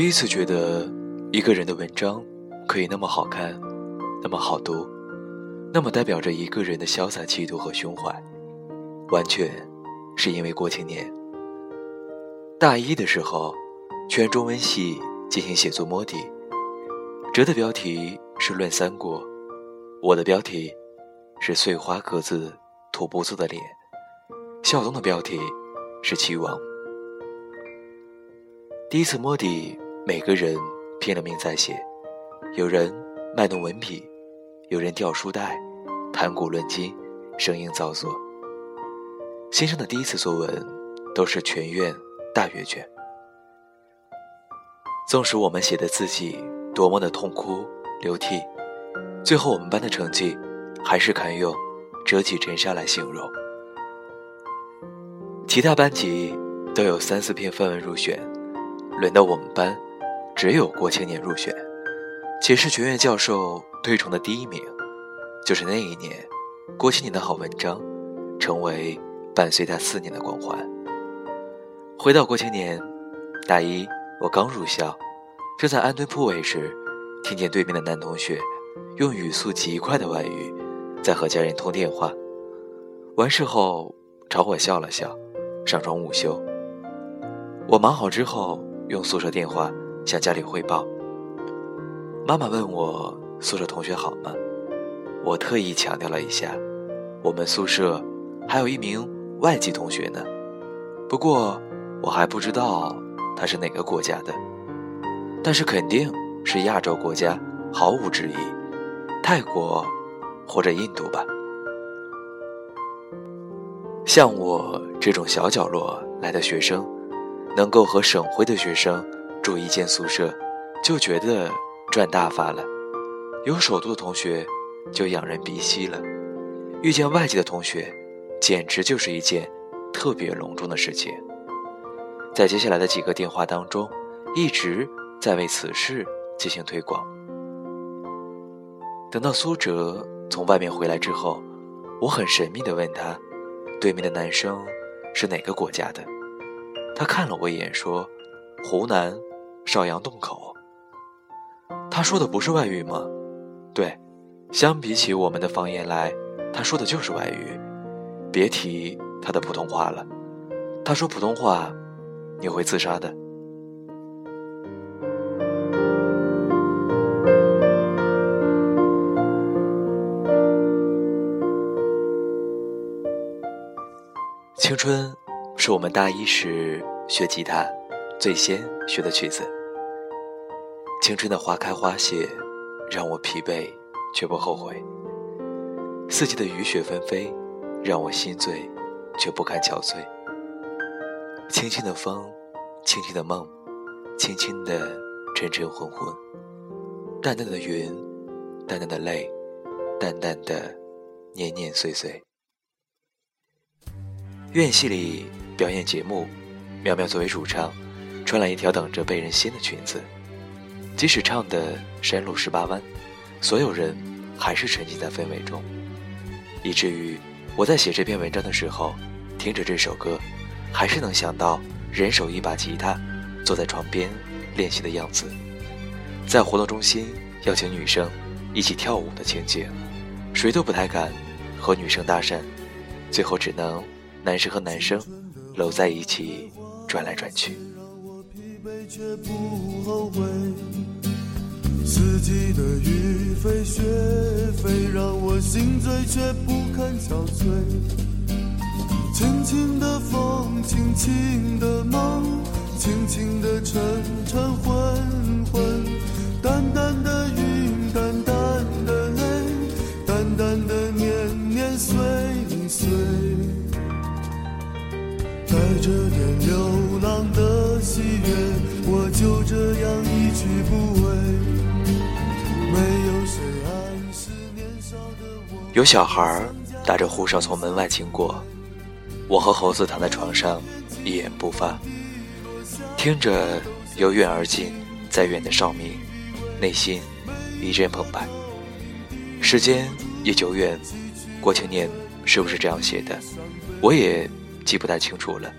第一次觉得一个人的文章可以那么好看，那么好读，那么代表着一个人的潇洒气度和胸怀，完全是因为郭青年。大一的时候，全中文系进行写作摸底，哲的标题是《论三国》，我的标题是“碎花格子土不素的脸”，孝东的标题是“齐王”。第一次摸底，每个人拼了命在写，有人卖弄文笔，有人掉书袋，谈古论今，声音造作。新生的第一次作文都是全院大阅卷。纵使我们写的字迹多么的痛哭流涕，最后我们班的成绩还是堪用“折戟沉沙”来形容。其他班级都有三四篇范文入选。轮到我们班，只有郭青年入选，且是学院教授推崇的第一名。就是那一年，郭青年的好文章，成为伴随他四年的光环。回到郭青年，大一我刚入校，正在安顿铺位时，听见对面的男同学用语速极快的外语，在和家人通电话。完事后朝我笑了笑，上床午休。我忙好之后。用宿舍电话向家里汇报。妈妈问我宿舍同学好吗？我特意强调了一下，我们宿舍还有一名外籍同学呢。不过我还不知道他是哪个国家的，但是肯定是亚洲国家，毫无质疑，泰国或者印度吧。像我这种小角落来的学生。能够和省会的学生住一间宿舍，就觉得赚大发了；有首都的同学就仰人鼻息了；遇见外籍的同学，简直就是一件特别隆重的事情。在接下来的几个电话当中，一直在为此事进行推广。等到苏哲从外面回来之后，我很神秘地问他：“对面的男生是哪个国家的？”他看了我一眼，说：“湖南邵阳洞口。”他说的不是外语吗？对，相比起我们的方言来，他说的就是外语。别提他的普通话了，他说普通话，你会自杀的。青春。是我们大一时学吉他最先学的曲子。青春的花开花谢，让我疲惫却不后悔；四季的雨雪纷飞，让我心醉却不堪憔悴。轻轻的风，轻轻的梦，轻轻的晨晨昏昏，淡淡的云，淡淡的泪，淡淡的年年岁岁。院系里。表演节目，苗苗作为主唱，穿了一条等着被人掀的裙子。即使唱的山路十八弯，所有人还是沉浸在氛围中，以至于我在写这篇文章的时候，听着这首歌，还是能想到人手一把吉他，坐在床边练习的样子，在活动中心邀请女生一起跳舞的情景，谁都不太敢和女生搭讪，最后只能男生和男生。搂在一起转来转去却不后悔四季的雨飞雪飞让我心醉却不肯憔悴轻轻的风轻轻的梦轻轻的晨晨昏有小孩打着呼哨从门外经过，我和猴子躺在床上一言不发，听着由远而近再远的哨鸣，内心一阵澎湃。时间也久远，郭青年是不是这样写的？我也。记不太清楚了，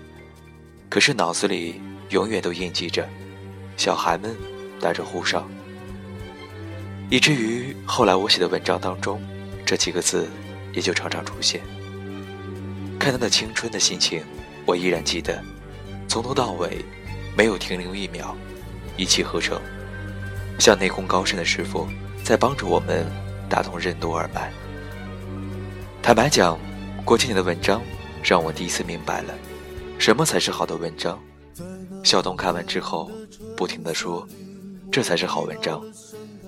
可是脑子里永远都印记着，小孩们打着呼哨，以至于后来我写的文章当中，这几个字也就常常出现。看他的青春的心情，我依然记得，从头到尾没有停留一秒，一气呵成，像内功高深的师傅在帮助我们打通任督二脉。坦白讲，郭青年的文章让我第一次明白了，什么才是好的文章。小东看完之后，不停地说：“这才是好文章，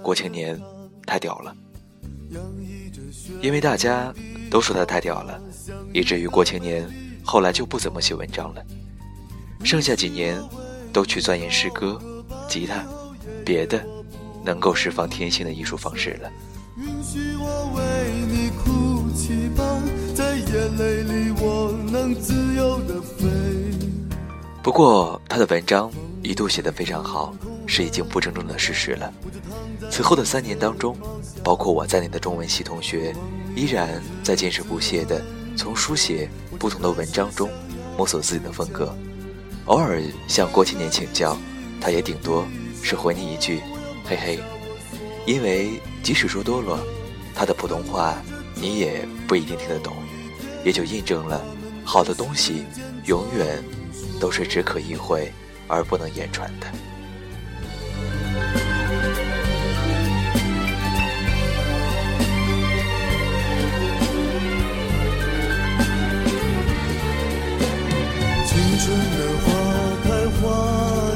郭青年太屌了。”因为大家都说他太屌了，以至于郭青年后来就不怎么写文章了，剩下几年都去钻研诗歌、吉他，别的能够释放天性的艺术方式了。允许我为你哭泣吧，在眼泪里我能自由的飞。不过，他的文章一度写得非常好，是已经不争中的事实了。此后的三年当中，包括我在内的中文系同学，依然在坚持不懈地从书写不同的文章中摸索自己的风格。偶尔向郭青年请教，他也顶多是回你一句“嘿嘿”，因为即使说多了，他的普通话你也不一定听得懂，也就印证了好的东西永远。都是只可意会而不能言传的。青春的花开花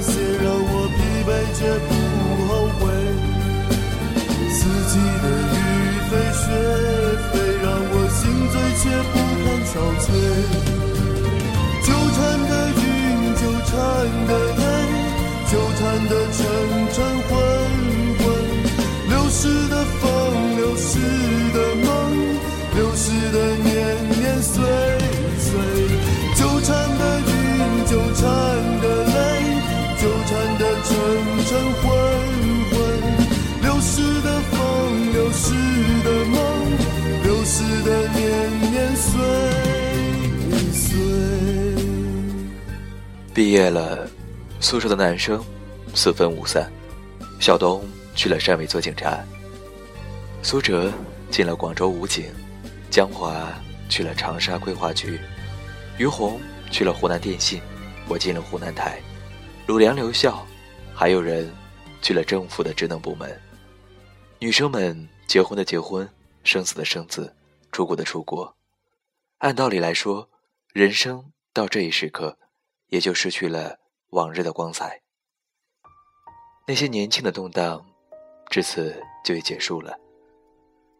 谢，让我疲惫却不后悔；四季的雨飞雪飞，让我心醉却不堪憔悴。纠缠的泪，纠缠的沉沉毕业了，宿舍的男生四分五散。小东去了汕尾做警察，苏哲进了广州武警，江华去了长沙规划局，于红去了湖南电信，我进了湖南台，鲁良留校，还有人去了政府的职能部门。女生们结婚的结婚，生子的生子，出国的出国。按道理来说，人生到这一时刻。也就失去了往日的光彩，那些年轻的动荡，至此就已结束了。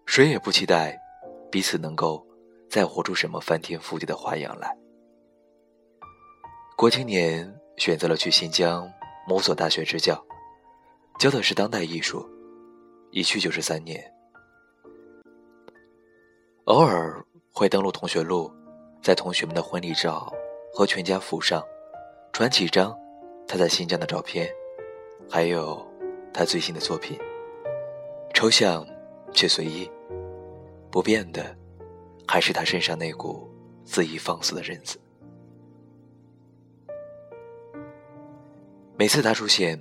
谁也不期待彼此能够再活出什么翻天覆地的花样来。郭青年选择了去新疆某所大学支教，教的是当代艺术，一去就是三年。偶尔会登录同学录，在同学们的婚礼照和全家福上。传几张他在新疆的照片，还有他最新的作品。抽象却随意，不变的还是他身上那股恣意放肆的认子。每次他出现，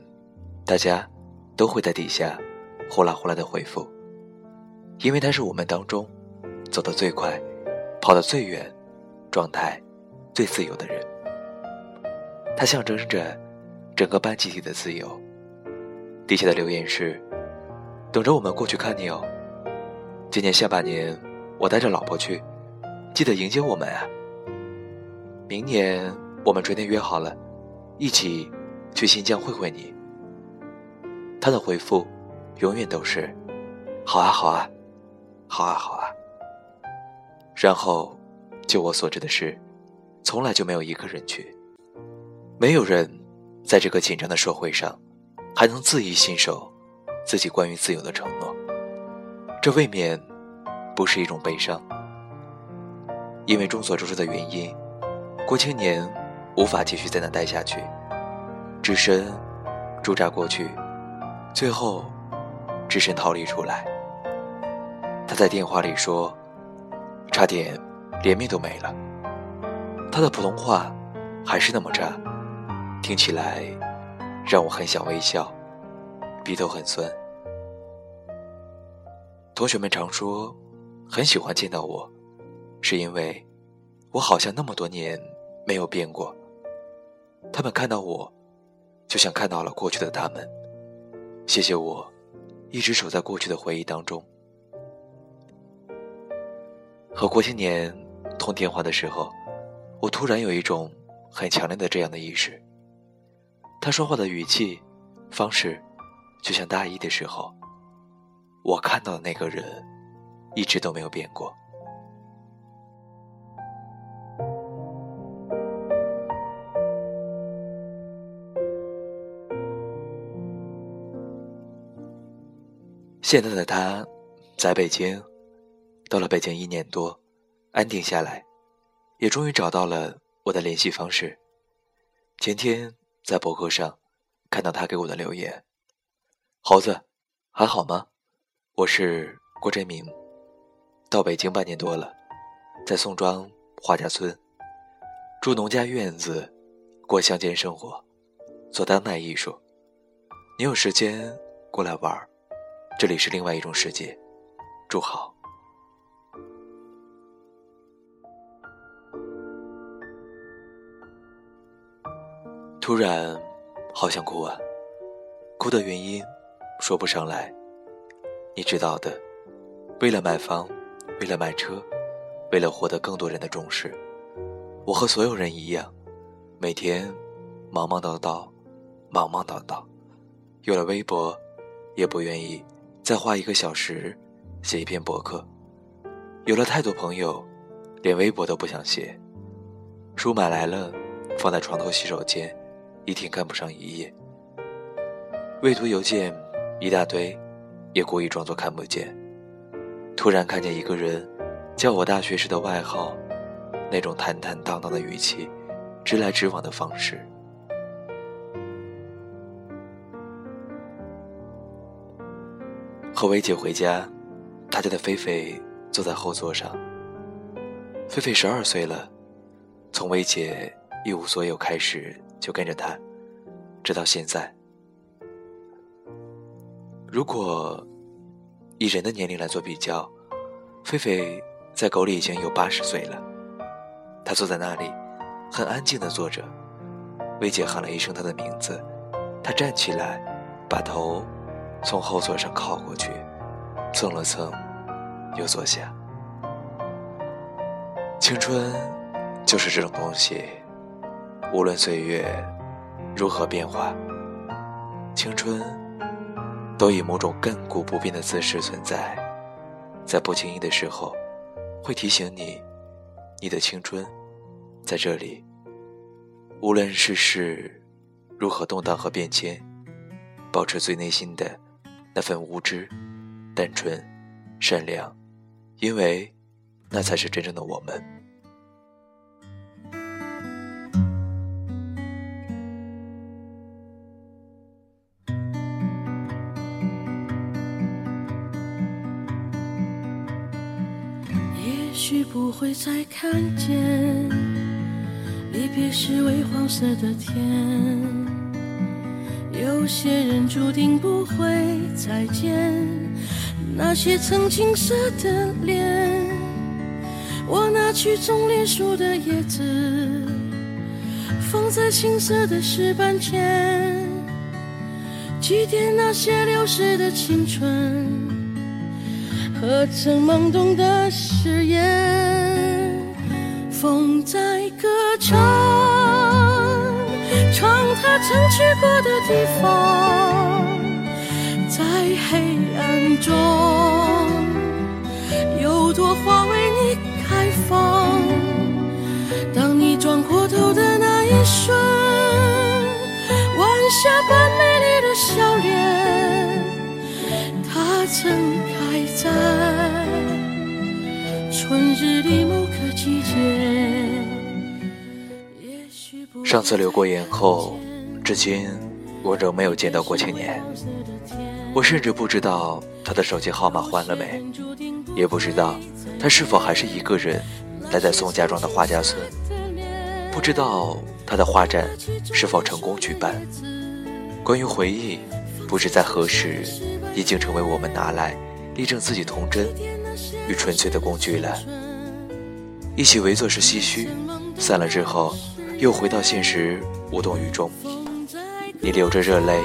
大家都会在底下呼啦呼啦的回复，因为他是我们当中走得最快、跑得最远、状态最自由的人。它象征着整个班集体的自由。底下的留言是：“等着我们过去看你哦。今年下半年我带着老婆去，记得迎接我们啊。明年我们昨天约好了，一起去新疆会会你。”他的回复永远都是：“好啊，好啊，好啊，好啊。”然后，就我所知的是，从来就没有一个人去。没有人在这个紧张的社会上，还能恣意信守自己关于自由的承诺。这未免不是一种悲伤。因为众所周知的原因，郭青年无法继续在那待下去，只身驻扎过去，最后只身逃离出来。他在电话里说：“差点连命都没了。”他的普通话还是那么差。听起来让我很想微笑，鼻头很酸。同学们常说，很喜欢见到我，是因为我好像那么多年没有变过。他们看到我，就像看到了过去的他们。谢谢我，一直守在过去的回忆当中。和郭青年通电话的时候，我突然有一种很强烈的这样的意识。他说话的语气、方式，就像大一的时候，我看到的那个人，一直都没有变过。现在的他，在北京，到了北京一年多，安定下来，也终于找到了我的联系方式。前天在博客上看到他给我的留言：“猴子，还好吗？我是郭振明，到北京半年多了，在宋庄华家村住农家院子，过乡间生活，做当代艺术。你有时间过来玩。”这里是另外一种世界，祝好。突然，好想哭啊！哭的原因说不上来。你知道的，为了买房，为了买车，为了获得更多人的重视，我和所有人一样，每天忙忙叨叨，忙忙叨叨。有了微博，也不愿意。再花一个小时写一篇博客，有了太多朋友，连微博都不想写。书买来了，放在床头洗手间，一天看不上一页。未读邮件一大堆，也故意装作看不见。突然看见一个人叫我大学时的外号，那种坦坦荡荡的语气，直来直往的方式。和薇姐回家，他家的菲菲坐在后座上。菲菲十二岁了，从薇姐一无所有开始就跟着他，直到现在。如果以人的年龄来做比较，菲菲在狗里已经有八十岁了。她坐在那里，很安静的坐着。薇姐喊了一声她的名字，她站起来，把头。从后座上靠过去，蹭了蹭，又坐下。青春就是这种东西，无论岁月如何变化，青春都以某种亘古不变的姿势存在，在不经意的时候，会提醒你，你的青春在这里。无论世事如何动荡和变迁，保持最内心的。那份无知、单纯、善良，因为那才是真正的我们。许不会再看见，离别时微黄色的天。有些人注定不会再见，那些曾青涩的脸。我拿去种莲树的叶子，放在青涩的石板前，祭奠那些流逝的青春和曾懵懂的誓言。风在歌唱。唱他曾去过的地方，在黑暗中，有朵花为你开放。当你转过头的那一瞬，晚霞般美丽的笑脸，它曾在春日里某个季节。上次留过言后，至今我仍没有见到过青年。我甚至不知道他的手机号码换了没，也不知道他是否还是一个人待在宋家庄的画家村，不知道他的画展是否成功举办。关于回忆，不知在何时，已经成为我们拿来力证自己童真与纯粹的工具了。一起围坐是唏嘘，散了之后，又回到现实，无动于衷。你流着热泪，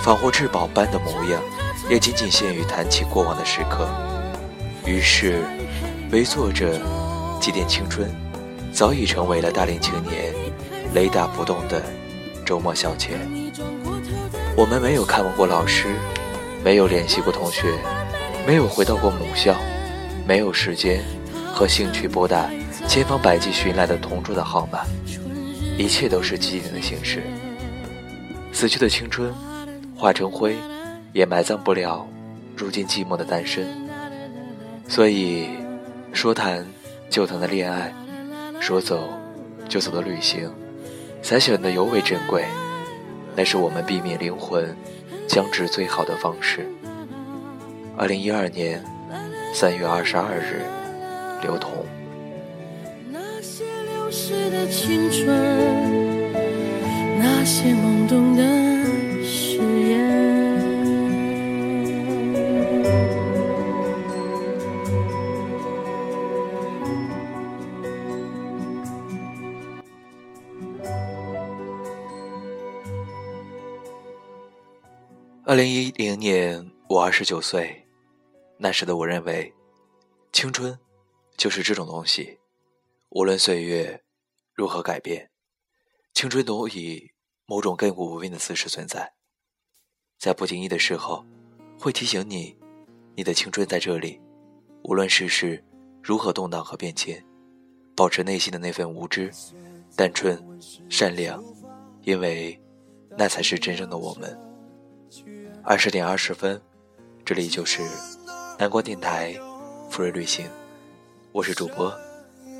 仿佛至宝般的模样，也仅仅限于谈起过往的时刻。于是，围坐着祭奠青春，早已成为了大龄青年雷打不动的周末消遣。我们没有看望过老师，没有联系过同学，没有回到过母校，没有时间和兴趣拨打千方百计寻来的同桌的号码，一切都是既定的形式。死去的青春，化成灰，也埋葬不了如今寂寞的单身。所以，说谈就谈的恋爱，说走就走的旅行，才显得尤为珍贵。那是我们避免灵魂僵直最好的方式。二零一二年三月二十二日，刘同。那些流逝的青春，那些懵懂的誓言。二零一零年，我二十九岁，那时的我认为，青春就是这种东西，无论岁月如何改变，青春都以某种亘古不变的姿势存在，在不经意的时候，会提醒你，你的青春在这里，无论世事如何动荡和变迁，保持内心的那份无知、单纯、善良，因为那才是真正的我们。二十点二十分，这里就是南瓜电台福瑞旅行，我是主播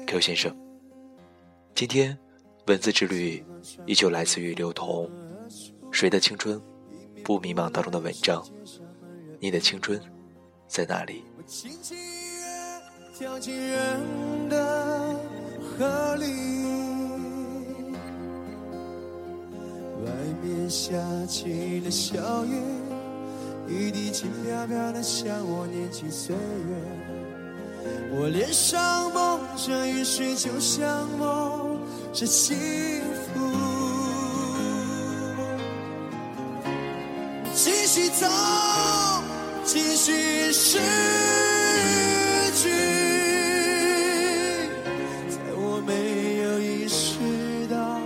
Q 先生。今天文字之旅依旧来自于刘同，《谁的青春不迷茫》当中的文章。你的青春在哪里？外面下起了小雨。雨滴轻飘飘的，像我年轻岁月。我脸上蒙着雨水，就像梦着幸福。继续走，继续失去，在我没有意识到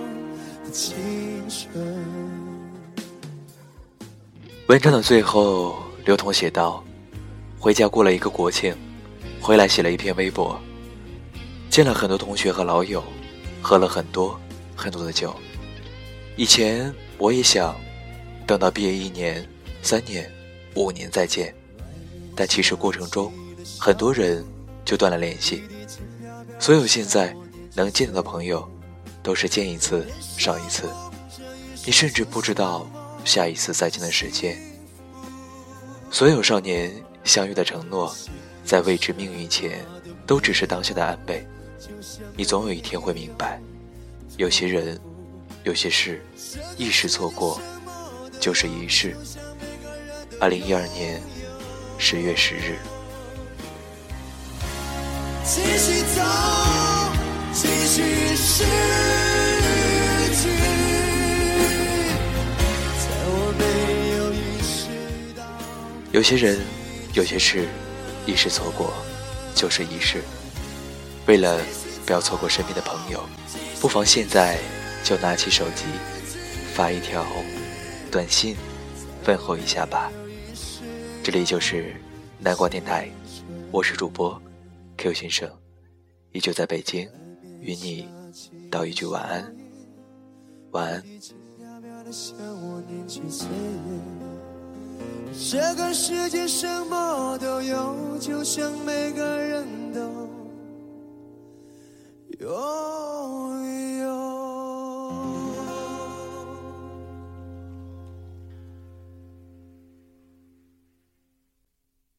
的青春。文章的最后，刘同写道：“回家过了一个国庆，回来写了一篇微博，见了很多同学和老友，喝了很多很多的酒。以前我也想，等到毕业一年、三年、五年再见，但其实过程中，很多人就断了联系。所有现在能见到的朋友，都是见一次少一次，你甚至不知道。”下一次再见的时间，所有少年相遇的承诺，在未知命运前，都只是当下的安慰。你总有一天会明白，有些人，有些事，一时错过，就是一世。二零一二年十月十日。继续走，继续失。有些人，有些事，一时错过，就是一世。为了不要错过身边的朋友，不妨现在就拿起手机，发一条短信，问候一下吧。这里就是南瓜电台，我是主播 Q 先生，依旧在北京，与你道一句晚安，晚安。这个世界什么都有，就像每个人都拥有。